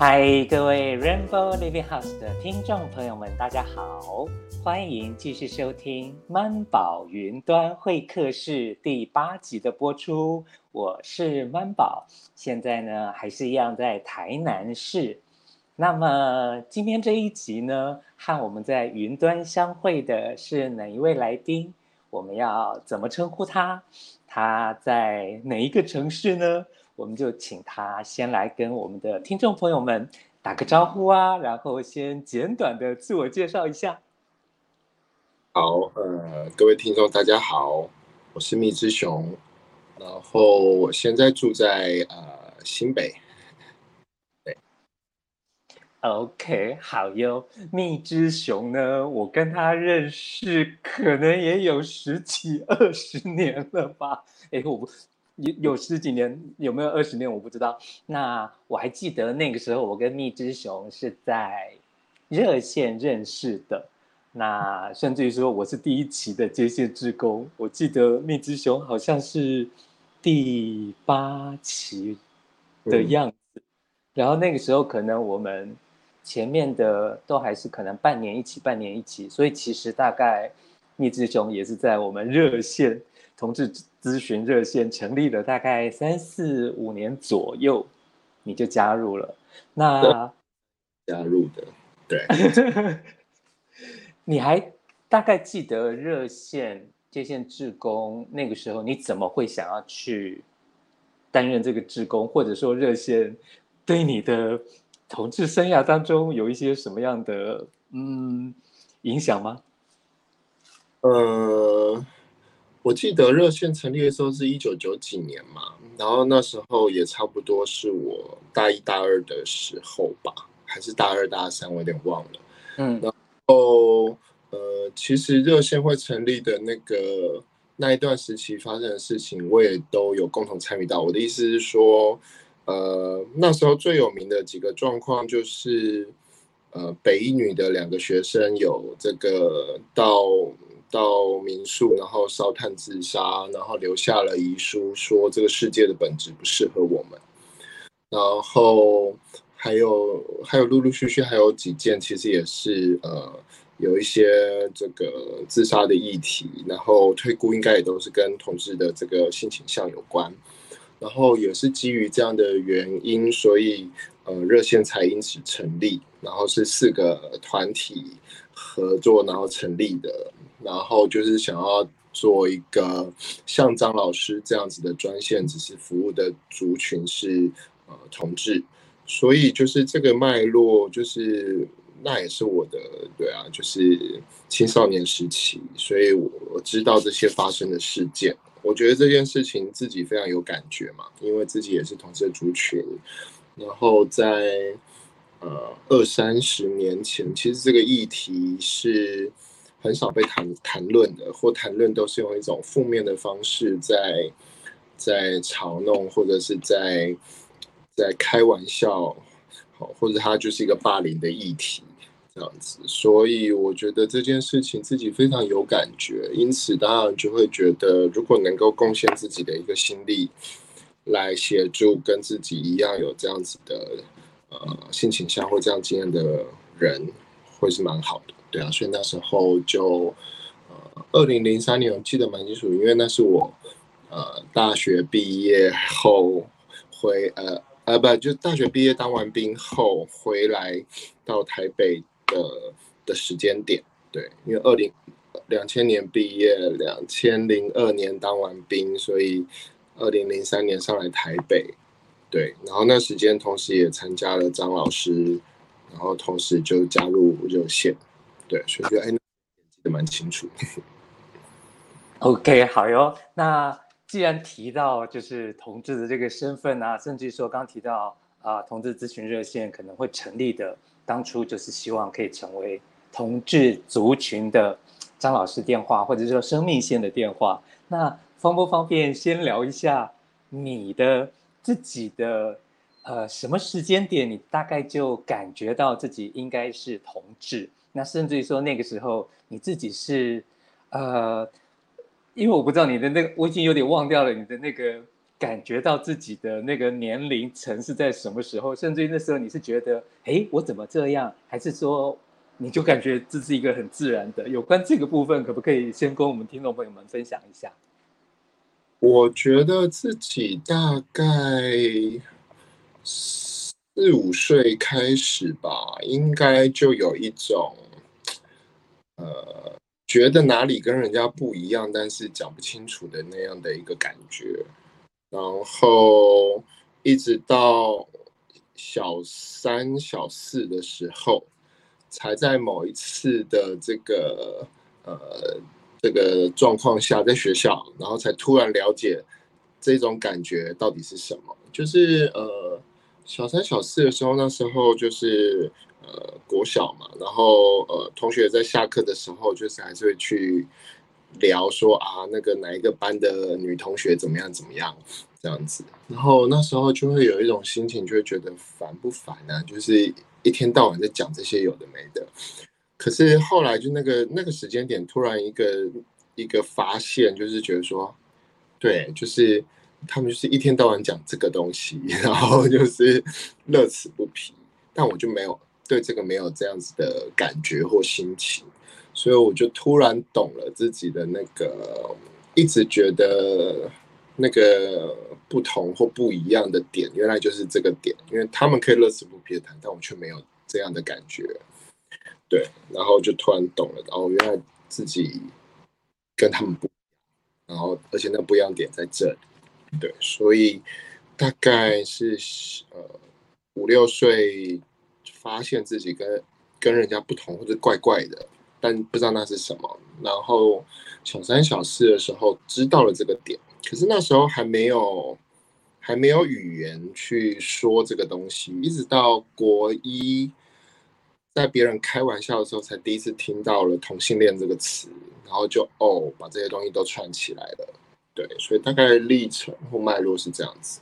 嗨，各位 Rainbow Living House 的听众朋友们，大家好，欢迎继续收听《曼宝云端会客室》第八集的播出。我是曼宝，现在呢还是一样在台南市。那么今天这一集呢，和我们在云端相会的是哪一位来宾？我们要怎么称呼他？他在哪一个城市呢？我们就请他先来跟我们的听众朋友们打个招呼啊，然后先简短的自我介绍一下。好，呃，各位听众大家好，我是蜜之熊，然后我现在住在呃新北。OK，好哟。蜜之熊呢，我跟他认识可能也有十几二十年了吧？哎，我不有有十几年，有没有二十年？我不知道。那我还记得那个时候，我跟蜜之熊是在热线认识的。那甚至于说，我是第一期的接线志工。我记得蜜之熊好像是第八期的样子。嗯、然后那个时候，可能我们。前面的都还是可能半年一期，半年一期，所以其实大概蜜之熊也是在我们热线同志咨询热线成立了大概三四五年左右，你就加入了。那加入的，对。你还大概记得热线接线志工那个时候，你怎么会想要去担任这个志工，或者说热线对你的？同志生涯当中有一些什么样的嗯影响吗？呃，我记得热线成立的时候是一九九几年嘛，然后那时候也差不多是我大一大二的时候吧，还是大二大三，我有点忘了。嗯，然后呃，其实热线会成立的那个那一段时期发生的事情，我也都有共同参与到。我的意思是说。呃，那时候最有名的几个状况就是，呃，北一女的两个学生有这个到到民宿，然后烧炭自杀，然后留下了遗书，说这个世界的本质不适合我们。然后还有还有陆陆续续还有几件，其实也是呃有一些这个自杀的议题，然后退估应该也都是跟同志的这个性倾向有关。然后也是基于这样的原因，所以呃热线才因此成立。然后是四个团体合作，然后成立的。然后就是想要做一个像张老师这样子的专线，只是服务的族群是呃同志。所以就是这个脉络，就是那也是我的对啊，就是青少年时期，所以我我知道这些发生的事件。我觉得这件事情自己非常有感觉嘛，因为自己也是同志的族群，然后在呃二三十年前，其实这个议题是很少被谈谈论的，或谈论都是用一种负面的方式在在嘲弄，或者是在在开玩笑，好，或者它就是一个霸凌的议题。这样子，所以我觉得这件事情自己非常有感觉，因此当然就会觉得，如果能够贡献自己的一个心力，来协助跟自己一样有这样子的呃性倾向或这样经验的人，会是蛮好的，对啊，所以那时候就呃二零零三年我记得蛮清楚，因为那是我呃大学毕业后回呃呃不就大学毕业当完兵后回来到台北。的的时间点，对，因为二零两千年毕业，两千零二年当完兵，所以二零零三年上来台北，对，然后那时间同时也参加了张老师，然后同时就加入热线，对，所以就哎，记得蛮清楚。OK，好哟。那既然提到就是同志的这个身份啊，甚至说刚提到啊、同志咨询热线可能会成立的。当初就是希望可以成为同志族群的张老师电话，或者说生命线的电话。那方不方便先聊一下你的自己的呃什么时间点，你大概就感觉到自己应该是同志？那甚至于说那个时候你自己是呃，因为我不知道你的那个，我已经有点忘掉了你的那个感觉到自己的那个年龄层是在什么时候？甚至于那时候你是觉得，哎，我怎么这样？还是说，你就感觉这是一个很自然的？有关这个部分，可不可以先跟我们听众朋友们分享一下？我觉得自己大概四五岁开始吧，应该就有一种，呃，觉得哪里跟人家不一样，但是讲不清楚的那样的一个感觉。然后一直到小三、小四的时候，才在某一次的这个呃这个状况下，在学校，然后才突然了解这种感觉到底是什么。就是呃小三、小四的时候，那时候就是呃国小嘛，然后呃同学在下课的时候，就是还是会去。聊说啊，那个哪一个班的女同学怎么样怎么样这样子，然后那时候就会有一种心情，就会觉得烦不烦呢？就是一天到晚在讲这些有的没的。可是后来就那个那个时间点，突然一个一个发现，就是觉得说，对，就是他们就是一天到晚讲这个东西，然后就是乐此不疲，但我就没有对这个没有这样子的感觉或心情。所以我就突然懂了自己的那个，一直觉得那个不同或不一样的点，原来就是这个点。因为他们可以乐此不疲的谈，但我却没有这样的感觉。对，然后就突然懂了，然后原来自己跟他们不一样，然后而且那不一样点在这里。对，所以大概是呃五六岁发现自己跟跟人家不同或者怪怪的。但不知道那是什么，然后小三小四的时候知道了这个点，可是那时候还没有还没有语言去说这个东西，一直到国一，在别人开玩笑的时候，才第一次听到了同性恋这个词，然后就哦，把这些东西都串起来了，对，所以大概历程或脉络是这样子。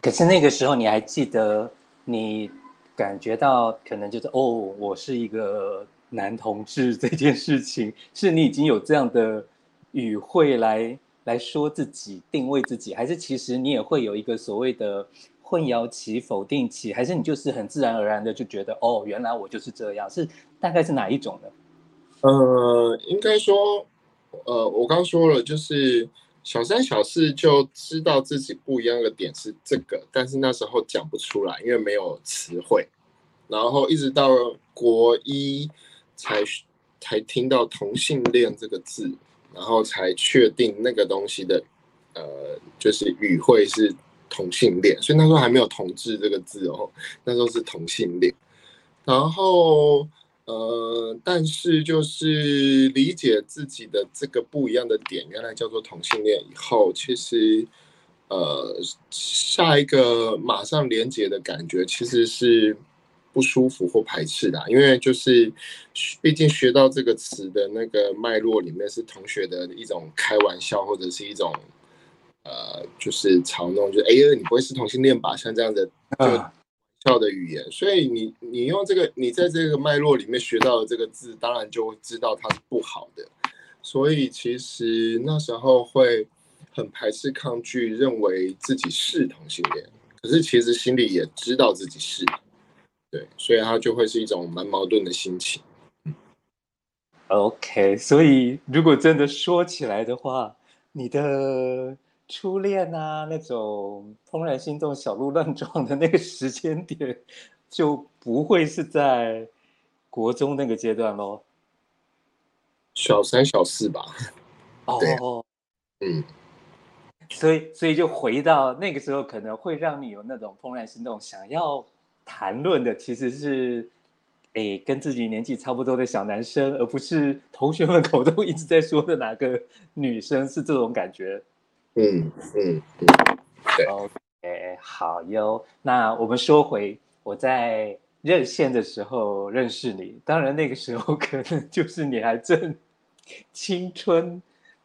可是那个时候你还记得，你感觉到可能就是哦，我是一个。男同志这件事情，是你已经有这样的语汇来来说自己定位自己，还是其实你也会有一个所谓的混淆期、否定期，还是你就是很自然而然的就觉得哦，原来我就是这样，是大概是哪一种呢？呃，应该说，呃，我刚说了，就是小三、小四就知道自己不一样的点是这个，但是那时候讲不出来，因为没有词汇，然后一直到国一。才才听到同性恋这个字，然后才确定那个东西的，呃，就是语汇是同性恋，所以那时候还没有同志这个字哦，那时候是同性恋。然后，呃，但是就是理解自己的这个不一样的点，原来叫做同性恋以后，其实，呃，下一个马上连接的感觉其实是。不舒服或排斥的，因为就是，毕竟学到这个词的那个脉络里面是同学的一种开玩笑，或者是一种，呃，就是嘲弄，就哎呀，你不会是同性恋吧？像这样的就的语言，所以你你用这个，你在这个脉络里面学到的这个字，当然就会知道它是不好的，所以其实那时候会很排斥、抗拒，认为自己是同性恋，可是其实心里也知道自己是。对，所以他就会是一种蛮矛盾的心情。OK，所以如果真的说起来的话，你的初恋啊，那种怦然心动、小鹿乱撞的那个时间点，就不会是在国中那个阶段喽。小三、小四吧。哦，对嗯，所以，所以就回到那个时候，可能会让你有那种怦然心动，想要。谈论的其实是，诶，跟自己年纪差不多的小男生，而不是同学们口中一直在说的哪个女生，是这种感觉。嗯嗯嗯，对。OK，好哟。那我们说回我在热线的时候认识你，当然那个时候可能就是你还正青春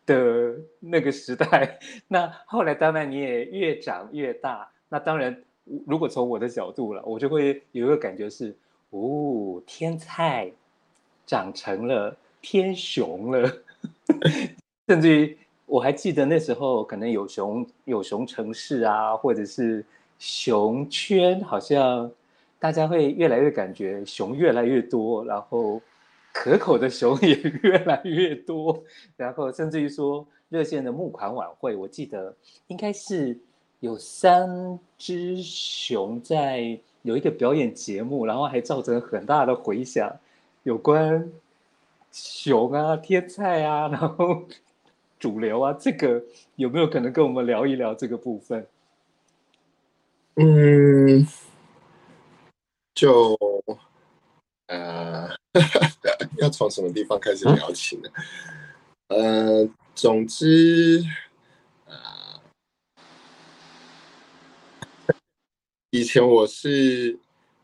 的那个时代。那后来当然你也越长越大，那当然。如果从我的角度了，我就会有一个感觉是，哦，天菜长成了天雄了，甚至于我还记得那时候可能有熊有熊城市啊，或者是熊圈，好像大家会越来越感觉熊越来越多，然后可口的熊 也越来越多，然后甚至于说热线的募款晚会，我记得应该是有三只熊在有一个表演节目，然后还造成很大的回响，有关熊啊、天菜啊，然后。主流啊，这个有没有可能跟我们聊一聊这个部分？嗯，就呃，要从什么地方开始聊起呢？嗯、呃，总之，呃，以前我是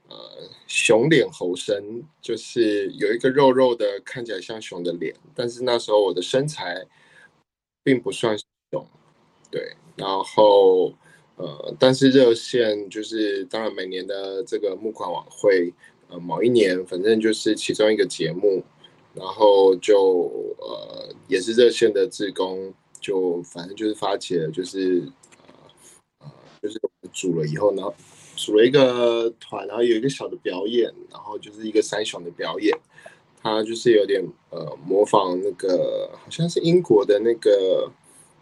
呃熊脸猴身，就是有一个肉肉的，看起来像熊的脸，但是那时候我的身材。并不算熊，对，然后呃，但是热线就是当然每年的这个募款晚会，呃，某一年反正就是其中一个节目，然后就呃也是热线的志工，就反正就是发起了，就是呃呃就是组了以后呢，组了一个团，然后有一个小的表演，然后就是一个三雄的表演。他就是有点呃模仿那个好像是英国的那个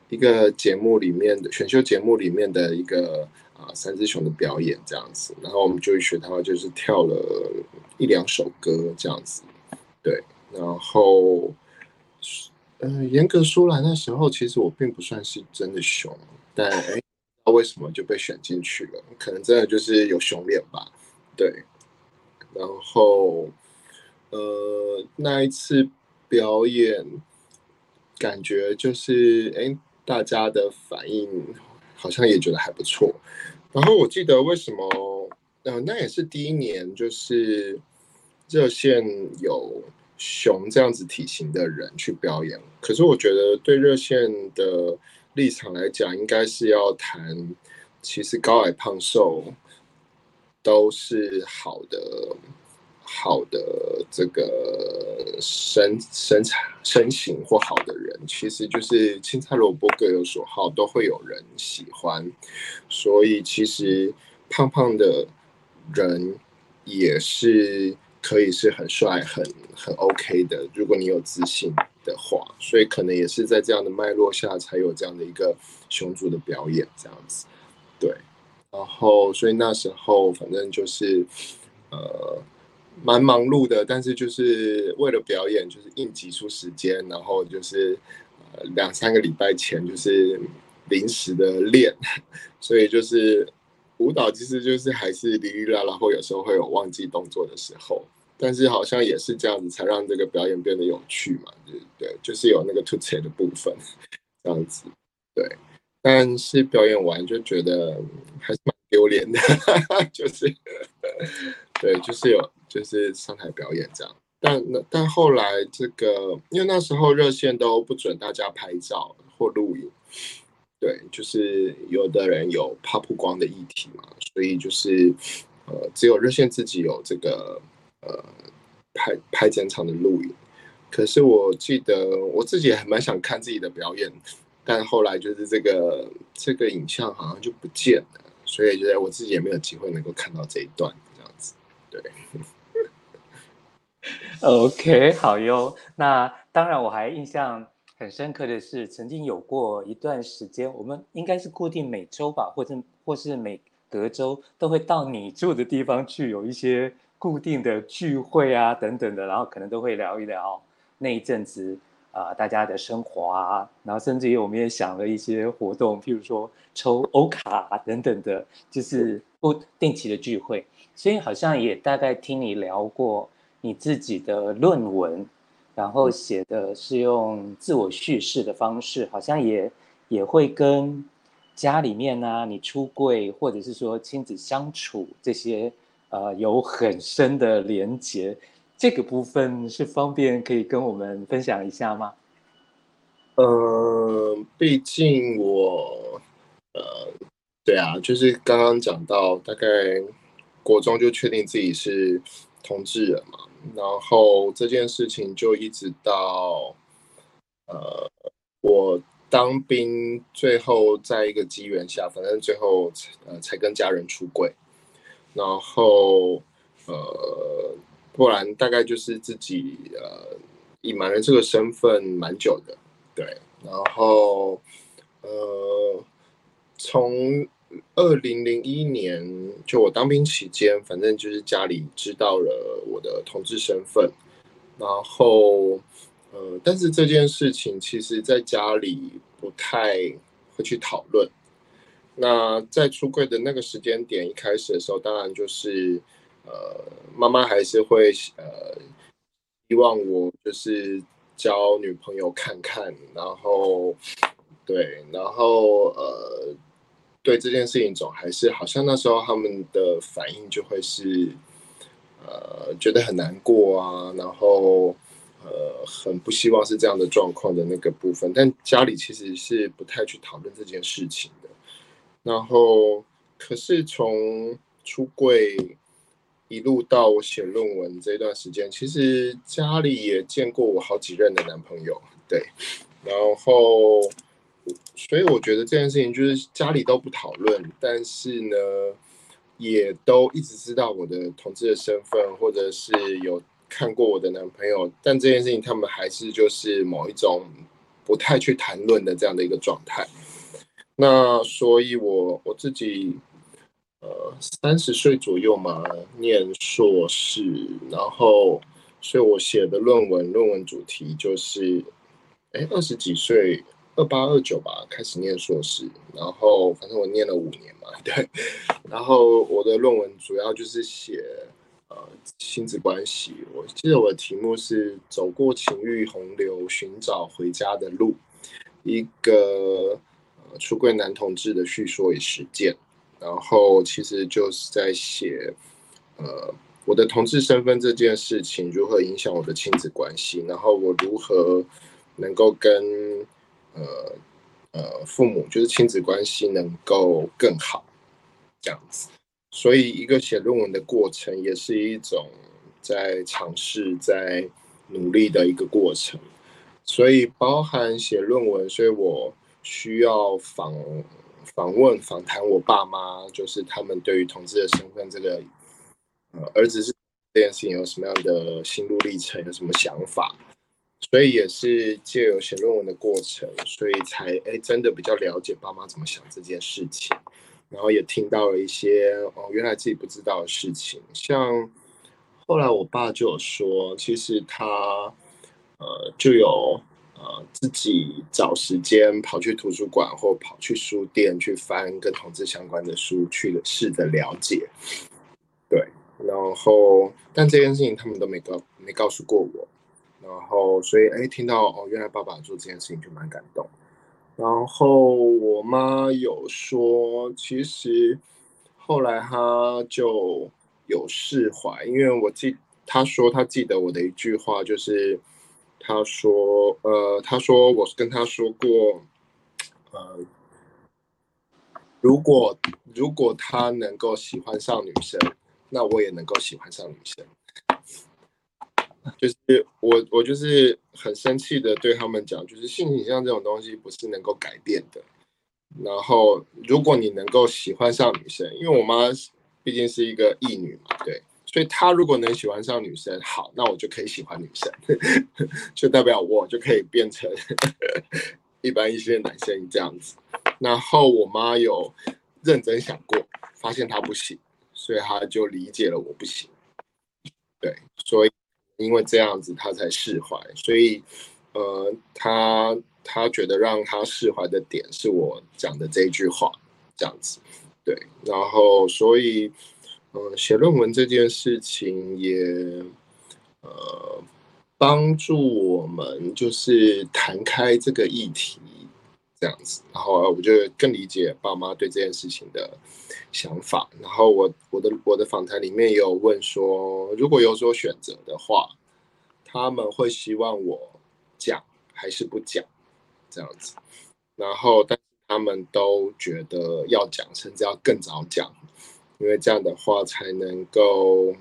一个节目里面的选秀节目里面的一个啊、三只熊的表演这样子，然后我们就学他就是跳了一两首歌这样子，对，然后嗯、严格说来那时候其实我并不算是真的熊，但哎不知道为什么就被选进去了，可能真的就是有熊脸吧，对，然后。呃，那一次表演，感觉就是，哎，大家的反应好像也觉得还不错。然后我记得为什么，呃，那也是第一年，就是热线有熊这样子体型的人去表演。可是我觉得对热线的立场来讲，应该是要谈，其实高矮胖瘦都是好的。好的，这个身身材身形或好的人，其实就是青菜萝卜各有所好，都会有人喜欢。所以其实胖胖的人也是可以是很帅、很很 OK 的，如果你有自信的话。所以可能也是在这样的脉络下，才有这样的一个熊族的表演这样子。对，然后所以那时候反正就是呃。蛮忙碌的，但是就是为了表演，就是硬挤出时间，然后就是呃两三个礼拜前就是临时的练，所以就是舞蹈其实就是还是哩哩啦啦，或有时候会有忘记动作的时候，但是好像也是这样子才让这个表演变得有趣嘛，对对，就是有那个凸槌的部分 这样子，对，但是表演完就觉得还是蛮丢脸的，就是对，就是有。就是上台表演这样，但那但后来这个，因为那时候热线都不准大家拍照或录影，对，就是有的人有怕曝光的议题嘛，所以就是呃，只有热线自己有这个呃拍拍整场的录影。可是我记得我自己还蛮想看自己的表演，但后来就是这个这个影像好像就不见了，所以觉得我自己也没有机会能够看到这一段这样子，对。OK，好哟。那当然，我还印象很深刻的是，曾经有过一段时间，我们应该是固定每周吧，或者或是每隔周都会到你住的地方去，有一些固定的聚会啊等等的，然后可能都会聊一聊那一阵子啊、呃、大家的生活啊，然后甚至于我们也想了一些活动，譬如说抽欧卡、啊、等等的，就是不定期的聚会。所以好像也大概听你聊过。你自己的论文，然后写的是用自我叙事的方式，好像也也会跟家里面啊，你出柜或者是说亲子相处这些，呃，有很深的连结。这个部分是方便可以跟我们分享一下吗？呃，毕竟我，呃，对啊，就是刚刚讲到，大概国中就确定自己是同志了嘛。然后这件事情就一直到，呃，我当兵，最后在一个机缘下，反正最后呃才跟家人出柜，然后呃不然大概就是自己呃隐瞒了这个身份蛮久的，对，然后呃从二零零一年就我当兵期间，反正就是家里知道了我的同志身份，然后。呃，但是这件事情其实在家里不太会去讨论。那在出柜的那个时间点一开始的时候，当然就是呃，妈妈还是会呃，希望我就是交女朋友看看，然后对，然后呃，对这件事情总还是好像那时候他们的反应就会是呃，觉得很难过啊，然后。呃，很不希望是这样的状况的那个部分，但家里其实是不太去讨论这件事情的。然后，可是从出柜一路到我写论文这段时间，其实家里也见过我好几任的男朋友，对。然后，所以我觉得这件事情就是家里都不讨论，但是呢，也都一直知道我的同志的身份，或者是有。看过我的男朋友，但这件事情他们还是就是某一种不太去谈论的这样的一个状态。那所以我，我自己呃三十岁左右嘛，念硕士，然后所以我写的论文论文主题就是，哎二十几岁二八二九吧开始念硕士，然后反正我念了五年嘛，对，然后我的论文主要就是写。呃，亲子关系，我记得我的题目是“走过情欲洪流，寻找回家的路”，一个呃出柜男同志的叙说与实践。然后其实就是在写，呃，我的同志身份这件事情如何影响我的亲子关系，然后我如何能够跟呃呃父母，就是亲子关系能够更好，这样子。所以，一个写论文的过程也是一种在尝试、在努力的一个过程。所以，包含写论文，所以我需要访访问、访谈我爸妈，就是他们对于同志的身份这个，呃，儿子是这件事情有什么样的心路历程，有什么想法。所以也是借由写论文的过程，所以才哎真的比较了解爸妈怎么想这件事情。然后也听到了一些哦，原来自己不知道的事情。像后来我爸就有说，其实他呃就有自己找时间跑去图书馆或跑去书店去翻跟同志相关的书，去试着了解。对，然后但这件事情他们都没告没告诉过我。然后所以哎，听到哦，原来爸爸做这件事情就蛮感动。然后我妈有说，其实后来她就有释怀，因为我记她说她记得我的一句话，就是他说，呃，他说我跟他说过，呃，如果如果他能够喜欢上女生，那我也能够喜欢上女生。就是我，我就是很生气的对他们讲，就是性倾向这种东西不是能够改变的。然后，如果你能够喜欢上女生，因为我妈毕竟是一个异女嘛，对，所以他如果能喜欢上女生，好，那我就可以喜欢女生，就代表我就可以变成 一般一些男生这样子。然后我妈有认真想过，发现她不行，所以她就理解了我不行。对，所以。因为这样子他才释怀，所以，呃，他他觉得让他释怀的点是我讲的这一句话，这样子，对，然后所以，呃，写论文这件事情也，呃，帮助我们就是谈开这个议题，这样子，然后我就更理解爸妈对这件事情的想法，然后我我的我的访谈里面有问说，如果有所选择的话，他们会希望我讲还是不讲？这样子，然后但是他们都觉得要讲，甚至要更早讲，因为这样的话才能够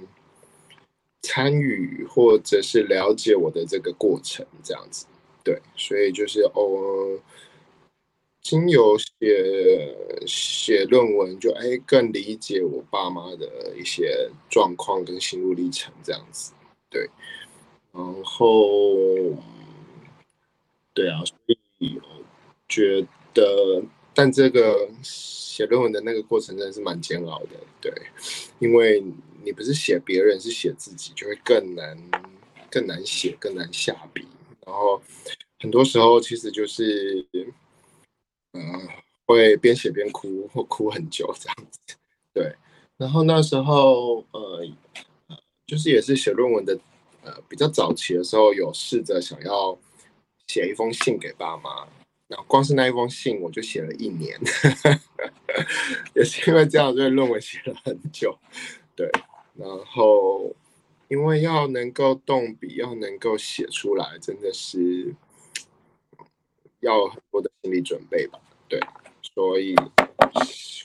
参与或者是了解我的这个过程这样子，对，所以就是哦。经由写写论文就，就哎更理解我爸妈的一些状况跟心路历程这样子，对，然后对啊，所以觉得，但这个写论文的那个过程真的是蛮煎熬的，对，因为你不是写别人，是写自己，就会更难更难写，更难下笔，然后很多时候其实就是。嗯，会边写边哭，或哭很久这样子。对，然后那时候呃，就是也是写论文的，呃，比较早期的时候，有试着想要写一封信给爸妈。然后光是那一封信，我就写了一年，也是因为这样，所以论文写了很久。对，然后因为要能够动笔，要能够写出来，真的是要很多的心理准备吧。对，所以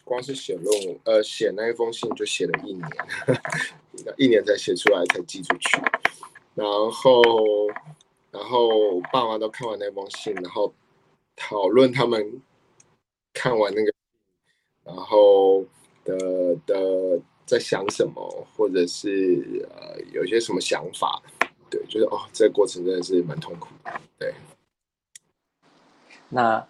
光是写论文，呃，写那一封信就写了一年，一年才写出来，才寄出去。然后，然后爸妈都看完那封信，然后讨论他们看完那个，然后的的在想什么，或者是呃有些什么想法。对，就是哦，这个过程真的是蛮痛苦的。对，那。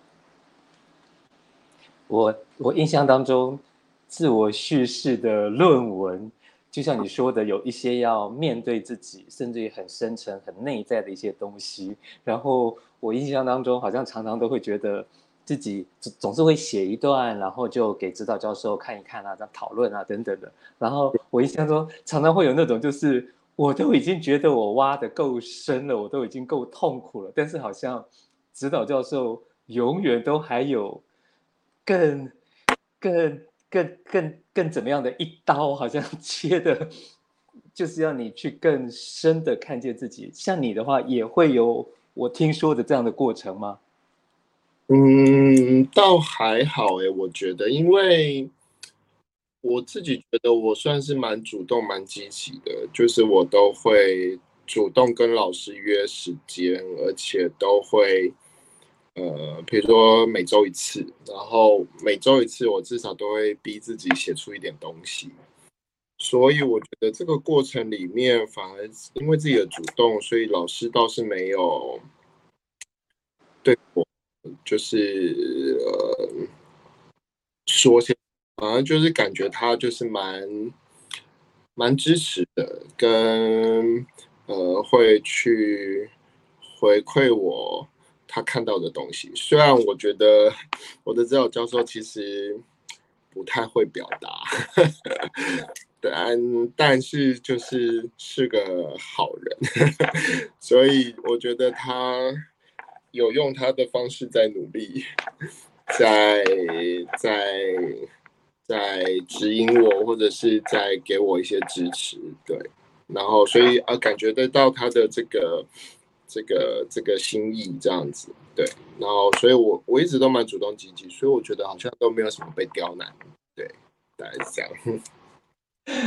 我我印象当中，自我叙事的论文，就像你说的，有一些要面对自己，甚至于很深沉、很内在的一些东西。然后我印象当中，好像常常都会觉得自己总总是会写一段，然后就给指导教授看一看啊，这样讨论啊等等的。然后我印象中常常会有那种，就是我都已经觉得我挖得够深了，我都已经够痛苦了，但是好像指导教授永远都还有。更、更、更、更、更怎么样的一刀，好像 切的，就是要你去更深的看见自己。像你的话，也会有我听说的这样的过程吗？嗯，倒还好诶，我觉得，因为我自己觉得我算是蛮主动、蛮积极的，就是我都会主动跟老师约时间，而且都会。呃，比如说每周一次，然后每周一次，我至少都会逼自己写出一点东西。所以我觉得这个过程里面，反而因为自己的主动，所以老师倒是没有对我就是呃说些，反正就是感觉他就是蛮蛮支持的，跟呃会去回馈我。他看到的东西，虽然我觉得我的指导教授其实不太会表达，但但是就是是个好人，所以我觉得他有用他的方式在努力，在在在指引我，或者是在给我一些支持，对，然后所以啊，感觉得到他的这个。这个这个心意这样子，对，然后所以我我一直都蛮主动积极，所以我觉得好像都没有什么被刁难，对，大概是这样。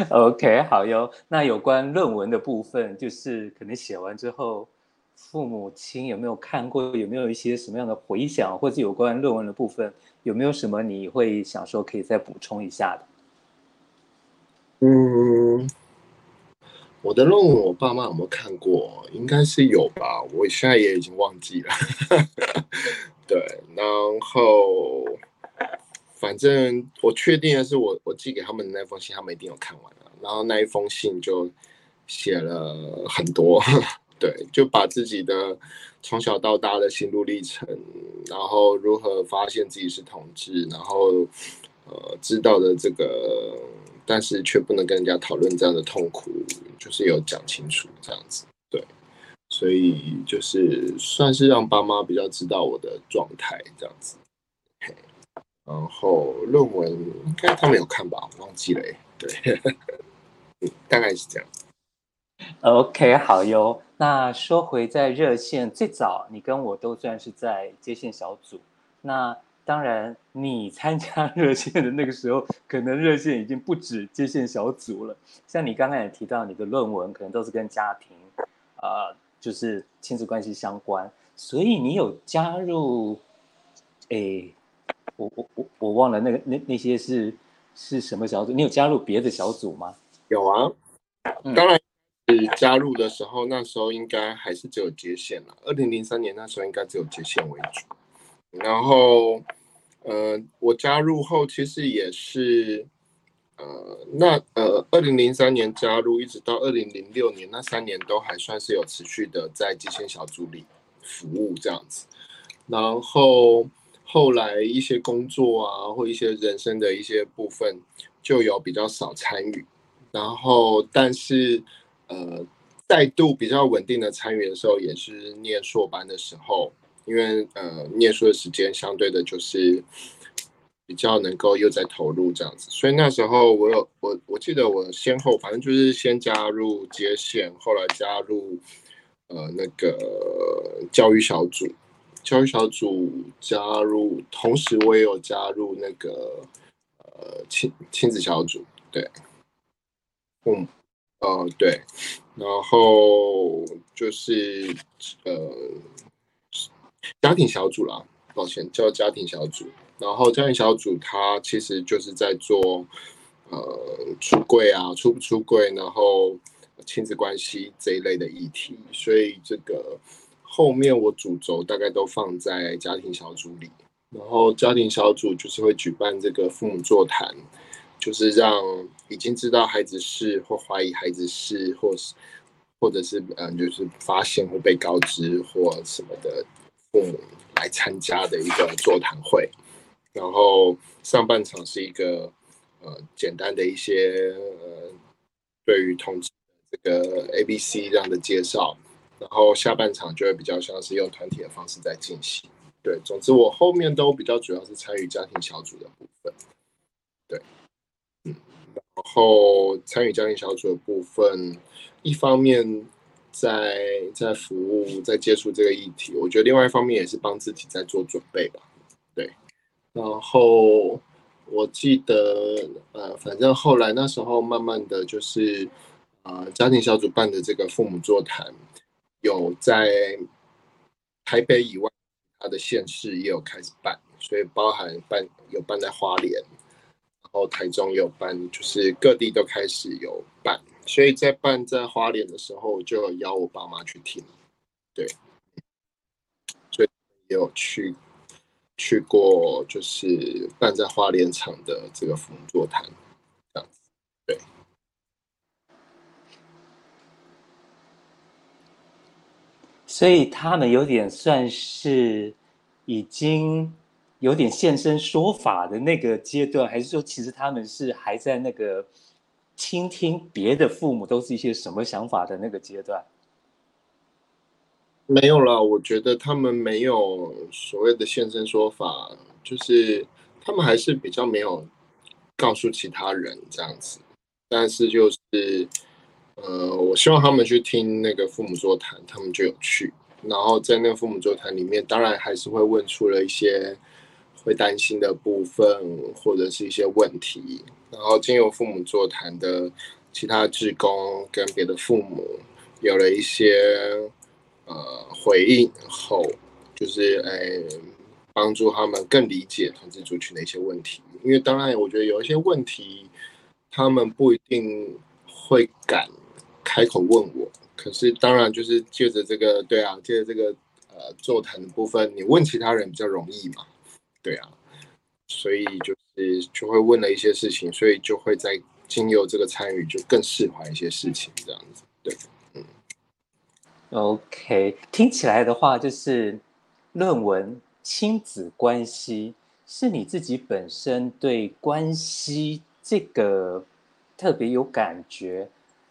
OK，好哟。那有关论文的部分，就是可能写完之后，父母亲有没有看过，有没有一些什么样的回想，或者有关论文的部分，有没有什么你会想说可以再补充一下的？嗯。我的论文，我爸妈有没有看过？应该是有吧，我现在也已经忘记了。对，然后反正我确定的是我，我寄给他们的那封信，他们一定有看完了。然后那一封信就写了很多，对，就把自己的从小到大的心路历程，然后如何发现自己是同志，然后呃知道的这个。但是却不能跟人家讨论这样的痛苦，就是有讲清楚这样子，对，所以就是算是让爸妈比较知道我的状态这样子。然后论文应该他们有看吧，忘记了，对，大概是这样。OK，好哟。那说回在热线最早，你跟我都算是在接线小组，那。当然，你参加 热线的那个时候，可能热线已经不止接线小组了。像你刚刚也提到，你的论文可能都是跟家庭，呃，就是亲子关系相关，所以你有加入，诶，我我我我忘了那个那那些是是什么小组？你有加入别的小组吗？有啊，当然是加入的时候，嗯、那时候应该还是只有接线了。二零零三年那时候应该只有接线为主。然后，呃，我加入后其实也是，呃，那呃，二零零三年加入，一直到二零零六年那三年都还算是有持续的在基线小组里服务这样子。然后后来一些工作啊，或一些人生的一些部分，就有比较少参与。然后，但是呃，再度比较稳定的参与的时候，也是念硕班的时候。因为呃，念书的时间相对的，就是比较能够又在投入这样子，所以那时候我有我我记得我先后反正就是先加入接线，后来加入呃那个教育小组，教育小组加入，同时我也有加入那个呃亲亲子小组，对，嗯，呃对，然后就是呃。家庭小组啦，抱歉，叫家庭小组。然后家庭小组它其实就是在做，呃，出柜啊，出不出柜，然后亲子关系这一类的议题。所以这个后面我主轴大概都放在家庭小组里。然后家庭小组就是会举办这个父母座谈，就是让已经知道孩子是或怀疑孩子是，或是或者是嗯，就是发现或被告知或什么的。父母来参加的一个座谈会，然后上半场是一个呃简单的一些呃对于同志这个 A B C 这样的介绍，然后下半场就会比较像是用团体的方式在进行。对，总之我后面都比较主要是参与家庭小组的部分。对，嗯，然后参与家庭小组的部分，一方面。在在服务，在接触这个议题，我觉得另外一方面也是帮自己在做准备吧。对，然后我记得，呃，反正后来那时候慢慢的就是，呃，家庭小组办的这个父母座谈，有在台北以外，他的县市也有开始办，所以包含办有办在花莲，然后台中有办，就是各地都开始有办。所以在办在花莲的时候，就邀我爸妈去听，对，所以也有去去过，就是办在花莲场的这个父母座谈，这样子，对。所以他们有点算是已经有点现身说法的那个阶段，还是说其实他们是还在那个？倾听别的父母都是一些什么想法的那个阶段，没有了。我觉得他们没有所谓的现身说法，就是他们还是比较没有告诉其他人这样子。但是就是，呃，我希望他们去听那个父母座谈，他们就有去。然后在那个父母座谈里面，当然还是会问出了一些会担心的部分，或者是一些问题。然后经由父母座谈的其他职工跟别的父母有了一些呃回应后，就是诶帮助他们更理解同志族群的一些问题。因为当然我觉得有一些问题他们不一定会敢开口问我，可是当然就是借着这个对啊，借着这个呃座谈的部分，你问其他人比较容易嘛，对啊。所以就是就会问了一些事情，所以就会在经由这个参与，就更释怀一些事情，这样子。对，嗯。OK，听起来的话，就是论文亲子关系是你自己本身对关系这个特别有感觉，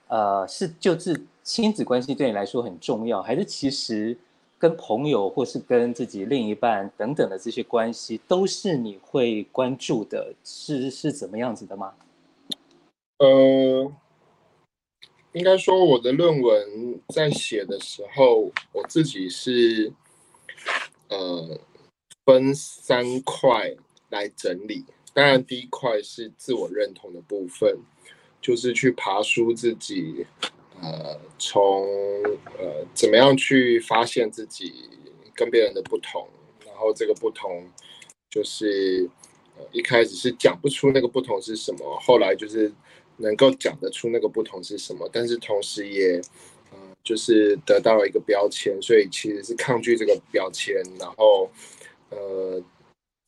呃，是就是亲子关系对你来说很重要，还是其实？跟朋友或是跟自己另一半等等的这些关系，都是你会关注的，是是怎么样子的吗？呃，应该说我的论文在写的时候，我自己是呃分三块来整理。当然，第一块是自我认同的部分，就是去爬梳自己。呃，从呃怎么样去发现自己跟别人的不同，然后这个不同就是呃一开始是讲不出那个不同是什么，后来就是能够讲得出那个不同是什么，但是同时也呃就是得到了一个标签，所以其实是抗拒这个标签，然后呃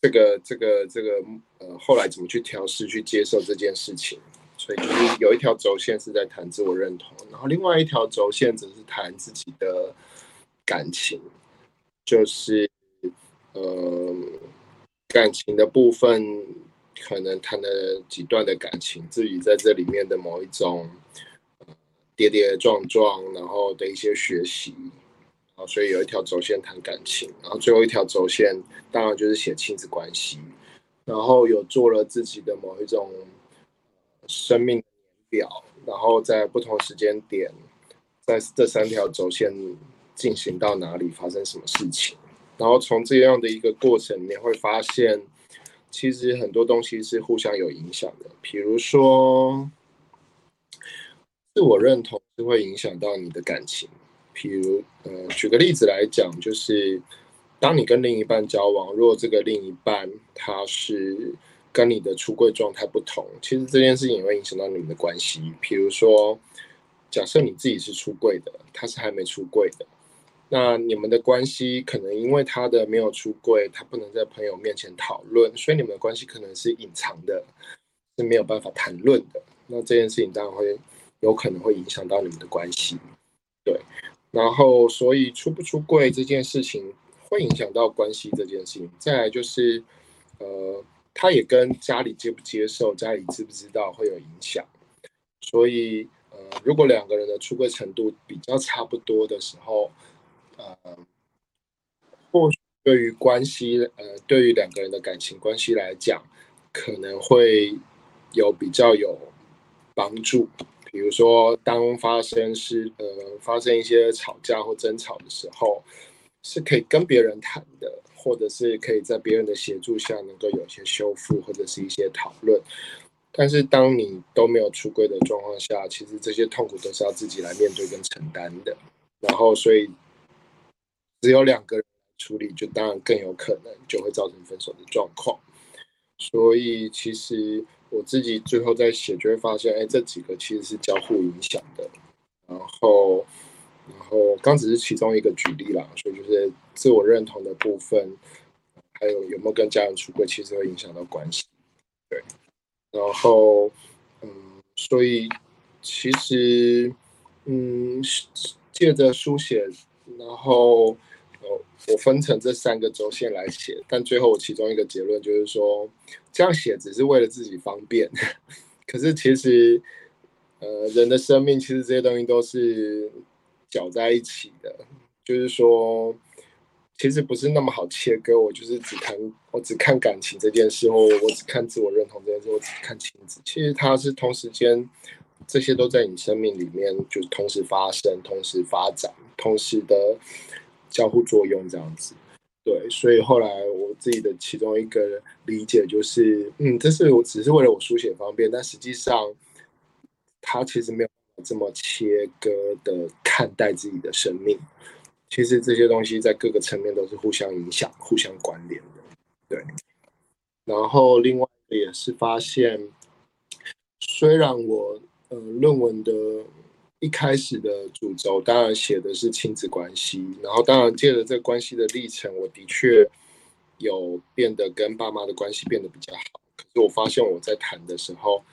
这个这个这个呃后来怎么去调试去接受这件事情。所以就是有一条轴线是在谈自我认同，然后另外一条轴线则是谈自己的感情，就是呃感情的部分，可能谈了几段的感情，自己在这里面的某一种跌跌撞撞，然后的一些学习，啊，所以有一条轴线谈感情，然后最后一条轴线当然就是写亲子关系，然后有做了自己的某一种。生命表，然后在不同时间点，在这三条轴线进行到哪里，发生什么事情，然后从这样的一个过程，你会发现，其实很多东西是互相有影响的。比如说，自我认同是会影响到你的感情。比如，呃，举个例子来讲，就是当你跟另一半交往，如果这个另一半他是。跟你的出柜状态不同，其实这件事情也会影响到你们的关系。比如说，假设你自己是出柜的，他是还没出柜的，那你们的关系可能因为他的没有出柜，他不能在朋友面前讨论，所以你们的关系可能是隐藏的，是没有办法谈论的。那这件事情当然会有可能会影响到你们的关系。对，然后所以出不出柜这件事情会影响到关系这件事情。再来就是，呃。他也跟家里接不接受、家里知不知道会有影响，所以呃，如果两个人的出柜程度比较差不多的时候，呃，或许对于关系，呃，对于两个人的感情关系来讲，可能会有比较有帮助。比如说，当发生是呃发生一些吵架或争吵的时候，是可以跟别人谈的。或者是可以在别人的协助下能够有一些修复，或者是一些讨论。但是当你都没有出柜的状况下，其实这些痛苦都是要自己来面对跟承担的。然后，所以只有两个人处理，就当然更有可能就会造成分手的状况。所以，其实我自己最后在写，就会发现，哎，这几个其实是交互影响的。然后。然后刚只是其中一个举例啦，所以就是自我认同的部分，还有有没有跟家人出轨，其实会影响到关系。对，然后嗯，所以其实嗯，借着书写，然后，我分成这三个轴线来写，但最后我其中一个结论就是说，这样写只是为了自己方便，可是其实呃，人的生命其实这些东西都是。搅在一起的，就是说，其实不是那么好切割。我就是只看，我只看感情这件事，或我只看自我认同这件事，我只看亲子。其实它是同时间，这些都在你生命里面，就是同时发生、同时发展、同时的交互作用这样子。对，所以后来我自己的其中一个理解就是，嗯，这是我只是为了我书写方便，但实际上它其实没有。这么切割的看待自己的生命，其实这些东西在各个层面都是互相影响、互相关联的。对，然后另外也是发现，虽然我呃论文的一开始的主轴当然写的是亲子关系，然后当然借着这关系的历程，我的确有变得跟爸妈的关系变得比较好。可是我发现我在谈的时候，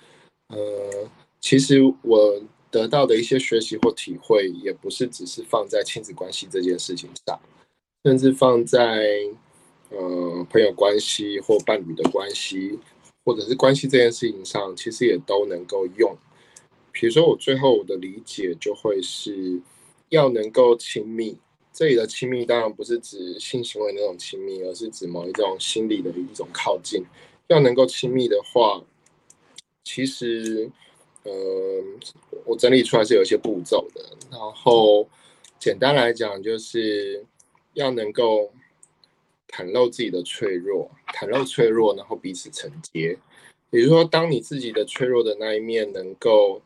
呃，其实我。得到的一些学习或体会，也不是只是放在亲子关系这件事情上，甚至放在呃朋友关系或伴侣的关系，或者是关系这件事情上，其实也都能够用。比如说，我最后我的理解就会是要能够亲密，这里的亲密当然不是指性行为那种亲密，而是指某一种心理的一种靠近。要能够亲密的话，其实。呃，我整理出来是有一些步骤的，然后简单来讲，就是要能够袒露自己的脆弱，袒露脆弱，然后彼此承接。比如说，当你自己的脆弱的那一面能够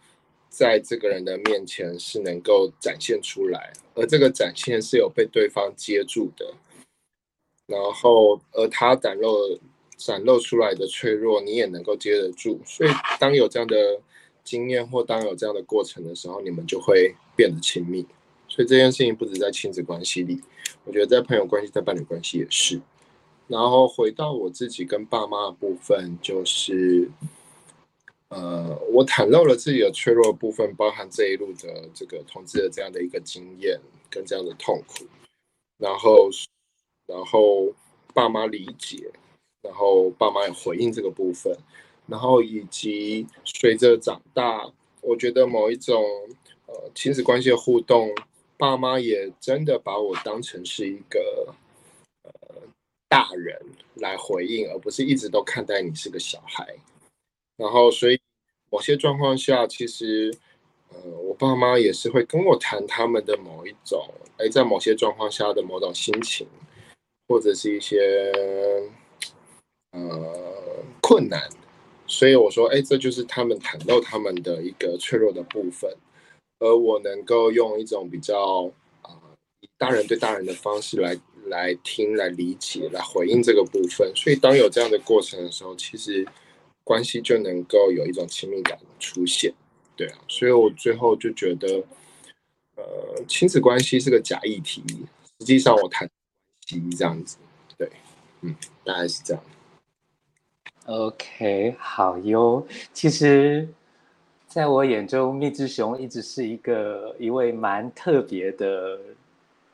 在这个人的面前是能够展现出来，而这个展现是有被对方接住的，然后而他袒露展露出来的脆弱，你也能够接得住。所以当有这样的经验或当有这样的过程的时候，你们就会变得亲密。所以这件事情不止在亲子关系里，我觉得在朋友关系、在伴侣关系也是。然后回到我自己跟爸妈的部分，就是，呃，我袒露了自己的脆弱部分，包含这一路的这个同志的这样的一个经验跟这样的痛苦，然后，然后爸妈理解，然后爸妈也回应这个部分，然后以及随着长大，我觉得某一种呃亲子关系的互动，爸妈也真的把我当成是一个呃。大人来回应，而不是一直都看待你是个小孩。然后，所以某些状况下，其实，呃，我爸妈也是会跟我谈他们的某一种，哎，在某些状况下的某种心情，或者是一些，呃，困难。所以我说，哎，这就是他们袒露他们的一个脆弱的部分，而我能够用一种比较，啊、以大人对大人的方式来。来听、来理解、来回应这个部分，所以当有这样的过程的时候，其实关系就能够有一种亲密感出现，对啊，所以我最后就觉得，呃，亲子关系是个假议题，实际上我谈关系这样子，对，嗯，大概是这样。OK，好哟。其实，在我眼中，蜜汁熊一直是一个一位蛮特别的。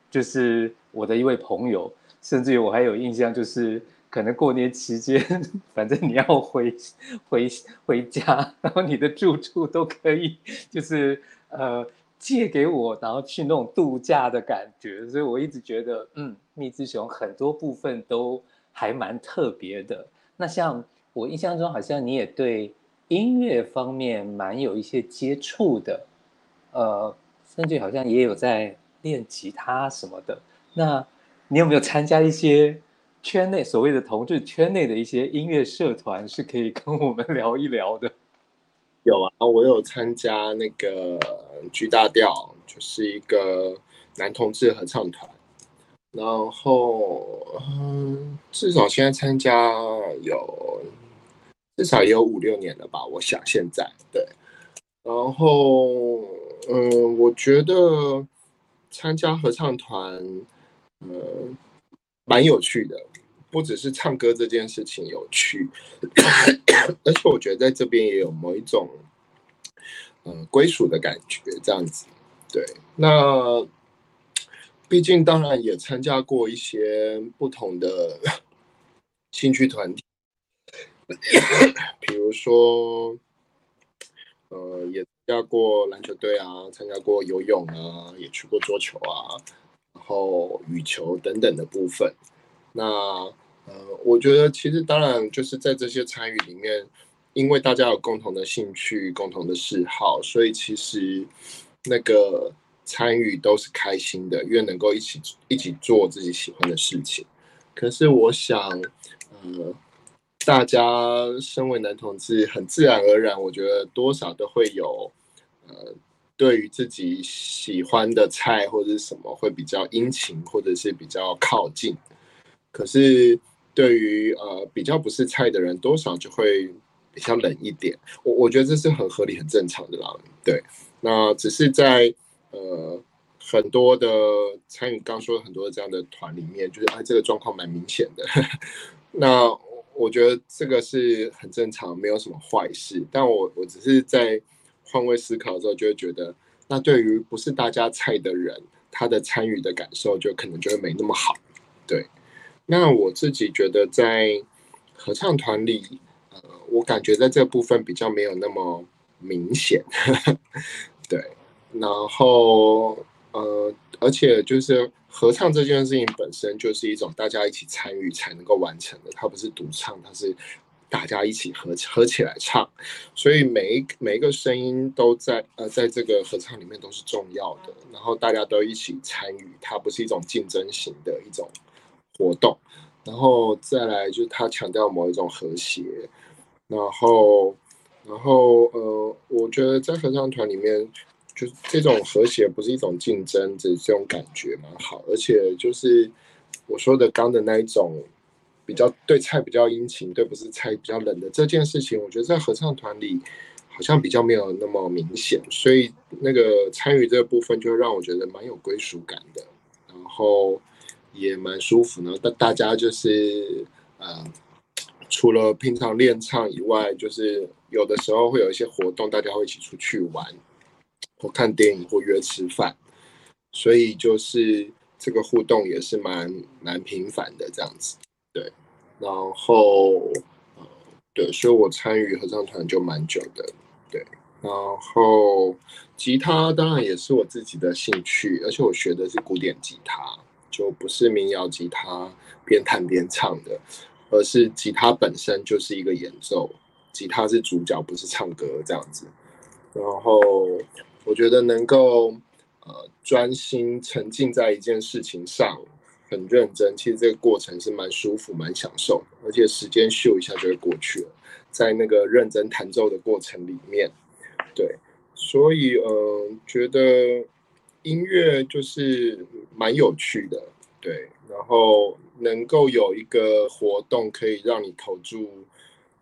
就是我的一位朋友，甚至于我还有印象，就是可能过年期间，反正你要回回回家，然后你的住处都可以，就是呃借给我，然后去那种度假的感觉。所以我一直觉得，嗯，蜜汁熊很多部分都还蛮特别的。那像我印象中，好像你也对音乐方面蛮有一些接触的，呃，甚至好像也有在。练吉他什么的，那你有没有参加一些圈内所谓的同志圈内的一些音乐社团，是可以跟我们聊一聊的？有啊，我有参加那个 G 大调，就是一个男同志合唱团，然后嗯，至少现在参加有至少也有五六年了吧，我想现在对，然后嗯，我觉得。参加合唱团，呃，蛮有趣的，不只是唱歌这件事情有趣，而且我觉得在这边也有某一种，呃，归属的感觉，这样子。对，那毕竟当然也参加过一些不同的 兴趣团体，比如说，呃，也。参加过篮球队啊，参加过游泳啊，也去过桌球啊，然后羽球等等的部分。那呃，我觉得其实当然就是在这些参与里面，因为大家有共同的兴趣、共同的嗜好，所以其实那个参与都是开心的，因为能够一起一起做自己喜欢的事情。可是我想，呃。大家身为男同志，很自然而然，我觉得多少都会有，呃，对于自己喜欢的菜或者是什么会比较殷勤，或者是比较靠近。可是对于呃比较不是菜的人，多少就会比较冷一点。我我觉得这是很合理、很正常的啦。对，那只是在呃很多的参与，刚说很多这样的团里面，就是哎这个状况蛮明显的。那。我觉得这个是很正常，没有什么坏事。但我我只是在换位思考之后，就会觉得，那对于不是大家菜的人，他的参与的感受就可能就会没那么好。对，那我自己觉得在合唱团里，呃，我感觉在这部分比较没有那么明显。对，然后呃，而且就是。合唱这件事情本身就是一种大家一起参与才能够完成的，它不是独唱，它是大家一起合合起来唱，所以每一每一个声音都在呃在这个合唱里面都是重要的，然后大家都一起参与，它不是一种竞争型的一种活动，然后再来就是它强调某一种和谐，然后然后呃，我觉得在合唱团里面。就是这种和谐不是一种竞争，这这种感觉蛮好，而且就是我说的刚的那一种比较对菜比较殷勤，对不是菜比较冷的这件事情，我觉得在合唱团里好像比较没有那么明显，所以那个参与这部分就让我觉得蛮有归属感的，然后也蛮舒服呢。大大家就是呃，除了平常练唱以外，就是有的时候会有一些活动，大家会一起出去玩，或看电影，或约吃饭，所以就是这个互动也是蛮蛮频繁的这样子。对，然后，呃，对，所以我参与合唱团就蛮久的，对，然后吉他当然也是我自己的兴趣，而且我学的是古典吉他，就不是民谣吉他边弹边唱的，而是吉他本身就是一个演奏，吉他是主角，不是唱歌这样子。然后我觉得能够呃专心沉浸在一件事情上。很认真，其实这个过程是蛮舒服、蛮享受的，而且时间咻一下就会过去了，在那个认真弹奏的过程里面，对，所以呃，觉得音乐就是蛮有趣的，对，然后能够有一个活动可以让你投注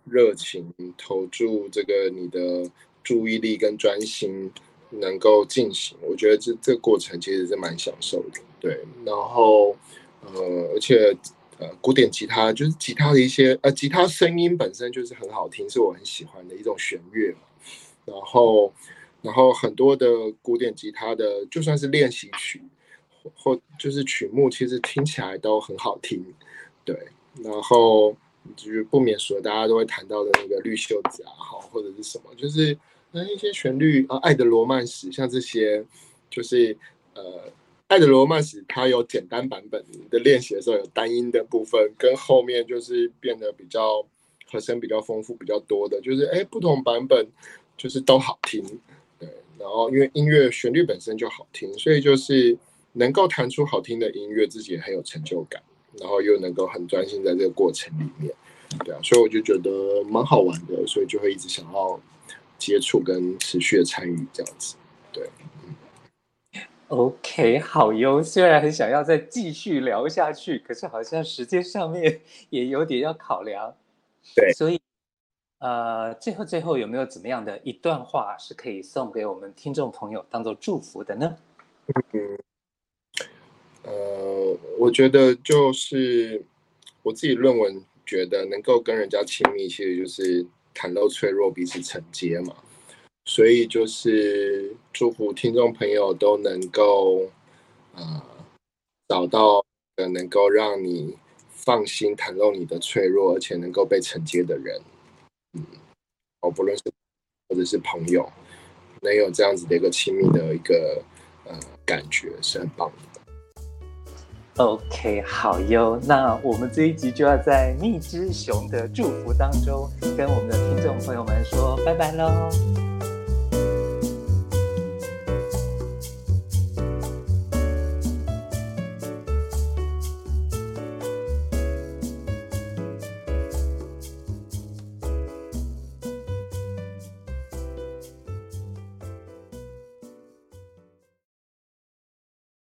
热情，投注这个你的注意力跟专心能够进行，我觉得这这个过程其实是蛮享受的，对，然后。呃，而且，呃，古典吉他就是吉他的一些，呃，吉他声音本身就是很好听，是我很喜欢的一种弦乐嘛。然后，然后很多的古典吉他的，就算是练习曲或，或就是曲目，其实听起来都很好听。对，然后就是不免说，大家都会谈到的那个绿袖子啊，好，或者是什么，就是那一些旋律啊，爱的罗曼史，像这些，就是呃。爱的罗曼史，它有简单版本的练习的时候有单音的部分，跟后面就是变得比较和声比较丰富、比较多的，就是哎不同版本就是都好听，对。然后因为音乐旋律本身就好听，所以就是能够弹出好听的音乐，自己也很有成就感，然后又能够很专心在这个过程里面，对啊，所以我就觉得蛮好玩的，所以就会一直想要接触跟持续的参与这样子，对。OK，好哟。虽然很想要再继续聊下去，可是好像时间上面也有点要考量。对，所以呃，最后最后有没有怎么样的一段话是可以送给我们听众朋友当做祝福的呢？嗯，呃，我觉得就是我自己论文觉得能够跟人家亲密，其实就是袒露脆弱，彼此承接嘛。所以就是祝福听众朋友都能够，呃，找到能够让你放心袒露你的脆弱，而且能够被承接的人，嗯，哦，不论是或者是朋友，能有这样子的一个亲密的一个呃感觉，是很棒的。OK，好哟，那我们这一集就要在蜜汁熊的祝福当中，跟我们的听众朋友们说拜拜喽。